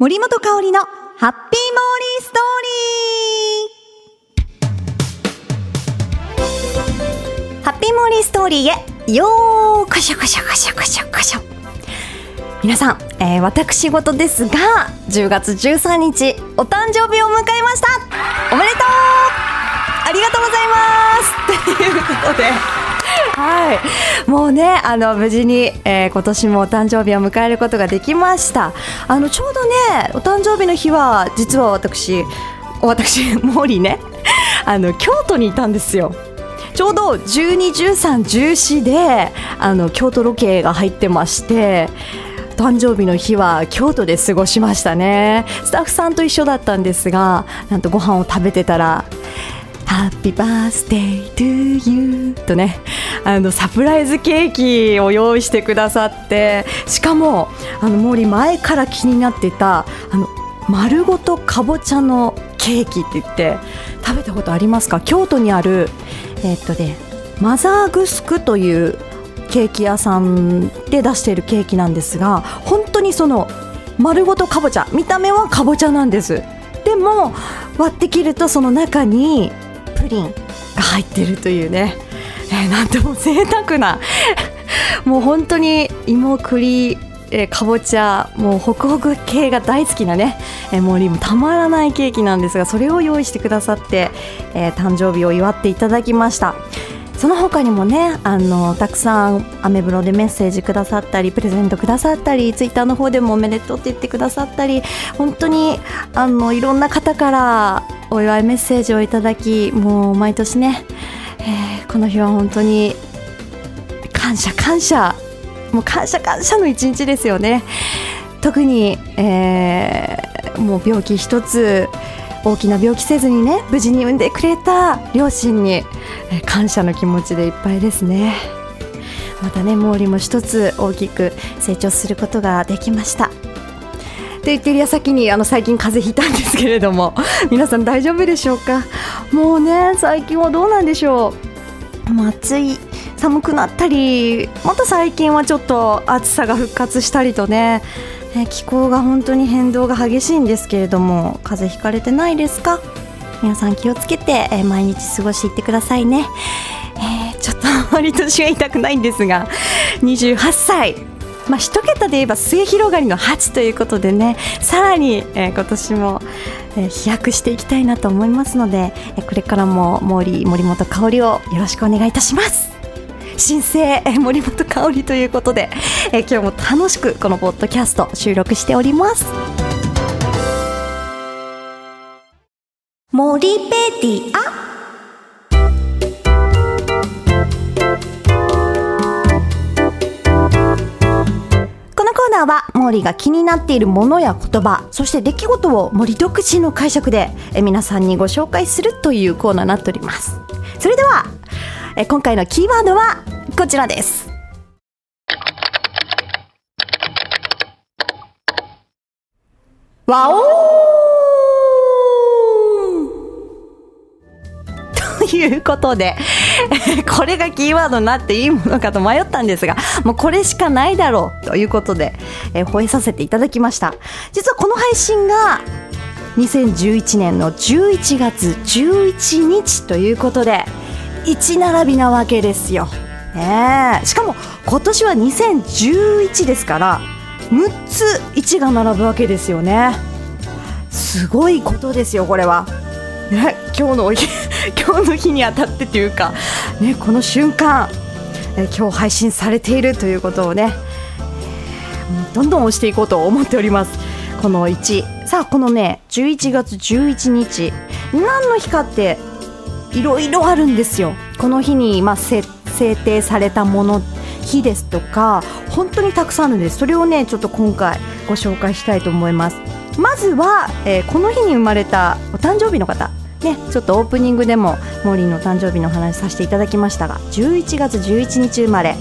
森本香里のハッピーモーリーストーリー。ハッピーモーリーストーリーへよーこしょこしょこしょこしょこしょ。皆さん、えー、私事ですが10月13日お誕生日を迎えました。おめでとう。ありがとうございます。ということではい、もうねあの無事に、えー、今年もお誕生日を迎えることができました。あのちょうどねお誕生日の日は実は私私 モーリーねあの京都にいたんですよ。ちょうど12、13、14であの京都ロケが入ってまして誕生日の日は京都で過ごしましたね。スタッフさんと一緒だったんですがなんとご飯を食べてたらハッピーバースデートゥーユーとねあのサプライズケーキを用意してくださってしかもあの森前から気になっていたあの丸ごとかぼちゃのケーキって言って食べたことありますか？京都にあるえー、っとねマザーグスクというケーキ屋さんで出しているケーキなんですが本当にその丸ごとかぼちゃ見た目はかぼちゃなんです。でも割って切るとその中にリンが入ってるというね、えー、なんとも贅沢な。もう本当に芋栗えー、かぼちゃもうホクホク系が大好きなね、えー、森もたまらないケーキなんですがそれを用意してくださって、えー、誕生日を祝っていただきました。その他にもねあのたくさんアメブロでメッセージくださったりプレゼントくださったりツイッターの方でもおめでとうって言ってくださったり本当にあのいろんな方からお祝いメッセージをいただきもう毎年ね、えー、この日は本当に感謝感謝もう感謝感謝の一日ですよね。特に、えー、もう病気一つ大きな病気せずにね無事に産んでくれた。両親に感謝の気持ちでいっぱいですね。またね毛利も一つ大きく成長することができました。って言ってる矢先にあの最近風邪ひいたんですけれども 皆さん大丈夫でしょうか？もうね最近はどうなんでしょう？もう暑い寒くなったりまた最近はちょっと暑さが復活したりとね気候が本当に変動が激しいんですけれども風邪ひかれてないですか？皆さん気をつけて、え毎日過ごしていってくださいね、えー、ちょっとあまり年が痛くないんですが28歳。まあ、一桁で言えば末広がりの8ということでねさらに、えー、今年も、えー、飛躍していきたいなと思いますので、えー、これからも森森本香里をよろしくお願いいたします。新生森本香里ということで、え今日も楽しくこのポッドキャスト収録しております。森ペディア。ナーはモーリーが気になっているものや言葉そして出来事を森独自の解釈でえ皆さんにご紹介するというコーナーになっております。それではえ今回のキーワードはこちらですわおということで これがキーワードになっていいものかと迷ったんですが、もうこれしかないだろうということで、えー、吠えさせていただきました。実はこの配信が2011年の11月11日ということで、1並びなわけですよ。ねしかも今年は2011ですから、6つ1が並ぶわけですよね。すごいことですよ、これは。ね、今日の 今日の日にあたってというか、ね、この瞬間、え今日配信されているということをね、どんどん押していこうと思っております。この1さあこのね11月11日何の日かっていろいろあるんですよ。この日に、まあ、制定されたもの日ですとか本当にたくさんあるんです。それをねちょっと今回ご紹介したいと思います。まずは、えー、この日に生まれたお誕生日の方。ね、ちょっとオープニングでもモーリーの誕生日の話させていただきましたが11月11日生まれ。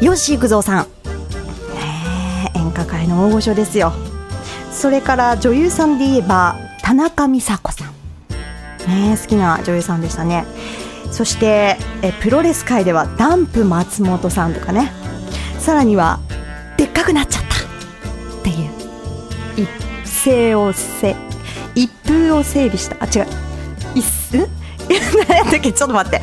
吉幾三さん、演歌界の大御所ですよ。それから女優さんで言えば田中美佐子さん、ね、好きな女優さんでしたね。そしてえプロレス界ではダンプ松本さんとかね。さらにはでっかくなっちゃった。っていう。一斉をせ一風を整備した。あ違う。一ん何やったっけ？ちょっと待って。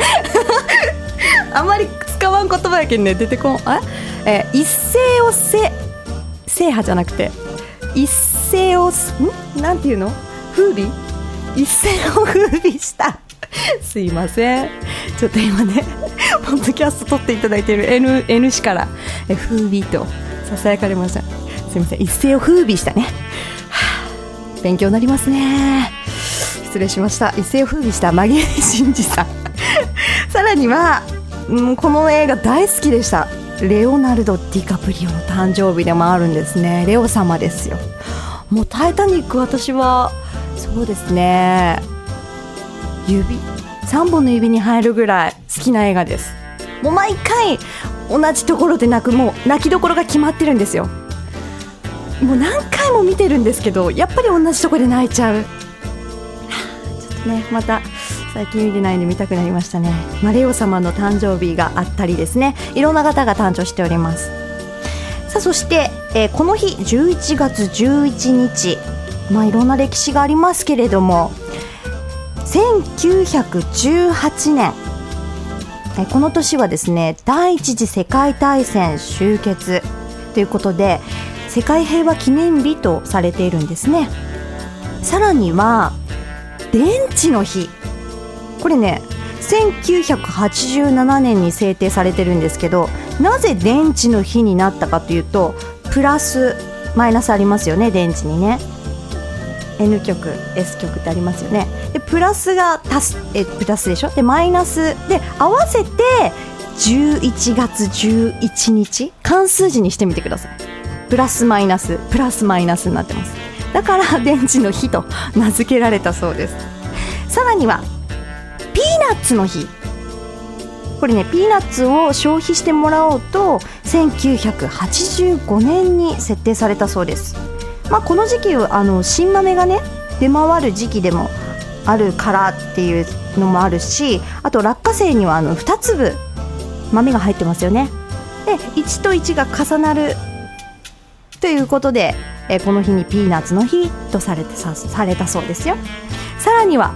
あまり使わん言葉やけんね。出てこん。あ？え一斉をせ制覇じゃなくて一斉をすん？なんていうの？風靡？一斉を風靡した。すいません。ちょっと今ね ポッドキャスト撮っていただいている N, N 氏からえ風靡とささやかれました。すいません。一斉を風靡したね、はあ勉強になりますね。失礼しました。一世を風靡した。紛れ真司さんさらには、うん、この映画大好きでした。レオナルド・ディカプリオの誕生日でもあるんですね。レオ様ですよ。もう「タイタニック」私はそうですね。指。3本の指に入るぐらい好きな映画です。もう毎回同じところで泣く。もう泣きどころが決まってるんですよ。もう何回も見てるんですけどやっぱり同じところで泣いちゃう。ちょっとねまた最近見てないんで見たくなりましたね。マレオ様の誕生日があったりですね。いろんな方が誕生しております。さあそして、えーこの日11月11日。まあいろんな歴史がありますけれども1918年この年はですね第一次世界大戦終結ということで世界平和記念日とされているんですね。さらには電池の日。これね1987年に制定されてるんですけどなぜ電池の日になったかというとプラスマイナスありますよね電池にね。N 極 S 極ってありますよね。でプラスが足すえプラスでしょ？でマイナス。で合わせて11月11日？関数字にしてみてください。プラスマイナスプラスマイナスになってます。だから 電池の日と名付けられたそうです。さらにはピーナッツの日。これねピーナッツを消費してもらおうと1985年に設定されたそうです。まあこの時期あの新豆がね出回る時期でもあるからっていうのもあるしあと落花生にはあの2粒豆が入ってますよね。で1と1が重なるということで、えこの日にピーナッツの日とされてさされたそうですよ。さらには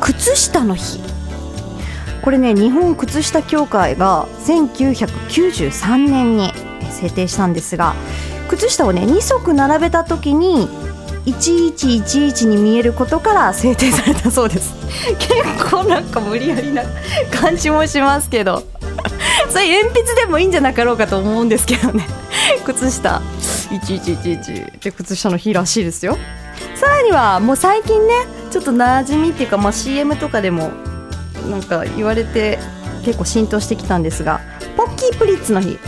靴下の日。これね日本靴下協会が1993年に制定したんですが靴下をね2足並べた時に1111に見えることから制定されたそうです。結構なんか無理やりな感じもしますけど。それ鉛筆でもいいんじゃなかろうかと思うんですけどね。靴下。1111で靴下の日らしいですよ。さらにはもう最近ねちょっと馴染みっていうか、まあ、CM とかでもなんか言われて結構浸透してきたんですがポッキープリッツの日。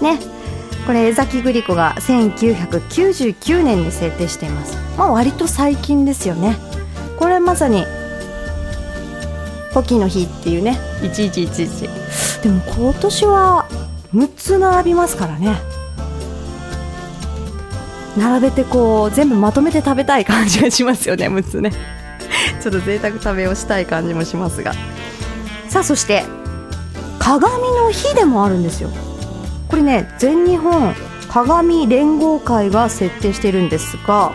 ね。これ江崎グリコが1999年に制定しています。まあ割と最近ですよね。これまさにポッキーの日っていうね。1111でも今年は6つ並びますからね。並べてこう全部まとめて食べたい感じがしますよね 6つね。ちょっと贅沢食べをしたい感じもしますが。さあそして鏡の日でもあるんですよこれね全日本鏡連合会が設定しているんですが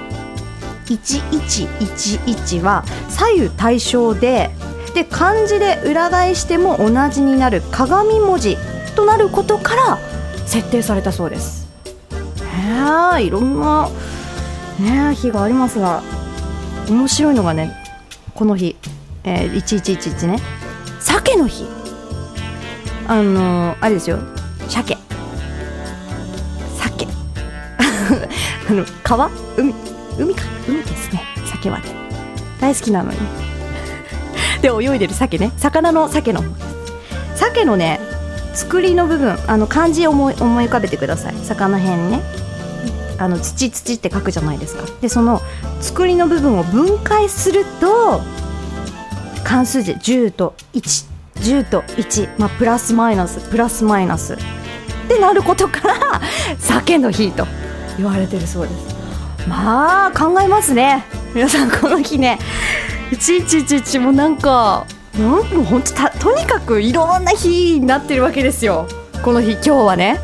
1111は左右対称でで漢字で裏返しても同じになる鏡文字となることから設定されたそうです。へえいろんな、ね、日がありますが面白いのがねこの日、えー、1111ね。鮭の日。あのーあれですよ。鮭。あの川？海？海か？海ですね鮭はね。大好きなのに。で泳いでる鮭ね。魚の鮭の。鮭のね作りの部分あの漢字を思い思い浮かべてください。魚辺ね。あの土土って書くじゃないですか。でその作りの部分を分解すると関数字10と110と1、まあ、プラスマイナスプラスマイナス。ってなることから鮭の日と。言われてるそうです。まあ考えますね。皆さんこの日ね。1111もなんかなんもう本当たとにかくいろんな日になってるわけですよ。この日今日はね。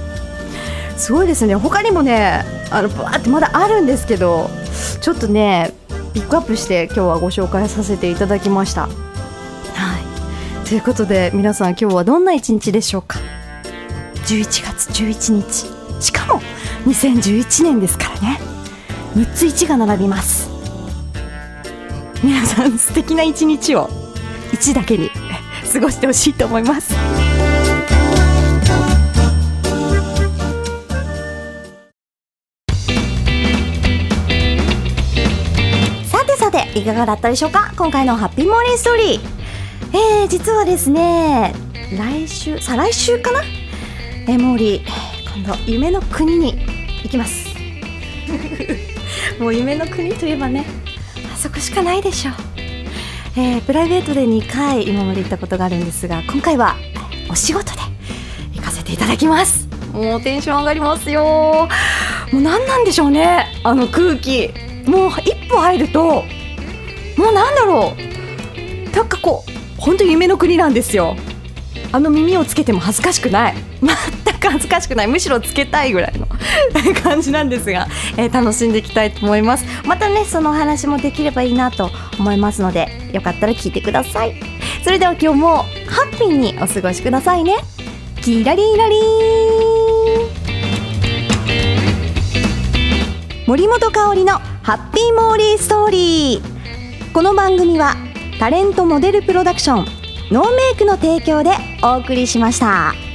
すごいですね。他にもねあのバーってまだあるんですけどちょっとねピックアップして今日はご紹介させていただきました。はい、ということで皆さん今日はどんな一日でしょうか？11月11日。しかも2011年ですからね。6つ1が並びます。皆さん素敵な一日を1だけに 過ごしてほしいと思います。さてさていかがだったでしょうか？今回のハッピーモーニングストーリー。えー、実はですね来週再来週かな？えー、モーリー今度夢の国に行きます。もう夢の国といえばねあそこしかないでしょう、えー、プライベートで2回今まで行ったことがあるんですが今回はお仕事で行かせていただきます。もうテンション上がりますよ。もう何なんでしょうねあの空気。もう一歩入るともうなんだろう。なんかこう本当に夢の国なんですよ。あの耳をつけても恥ずかしくない。恥ずかしくない。むしろつけたいぐらいの 感じなんですが、えー、楽しんでいきたいと思います。またねそのお話もできればいいなと思いますのでよかったら聞いてください。それでは今日もハッピーにお過ごしくださいね。キラリラリ森本香里のハッピーモーリーストーリーこの番組はタレントモデルプロダクションノーメイクの提供でお送りしました。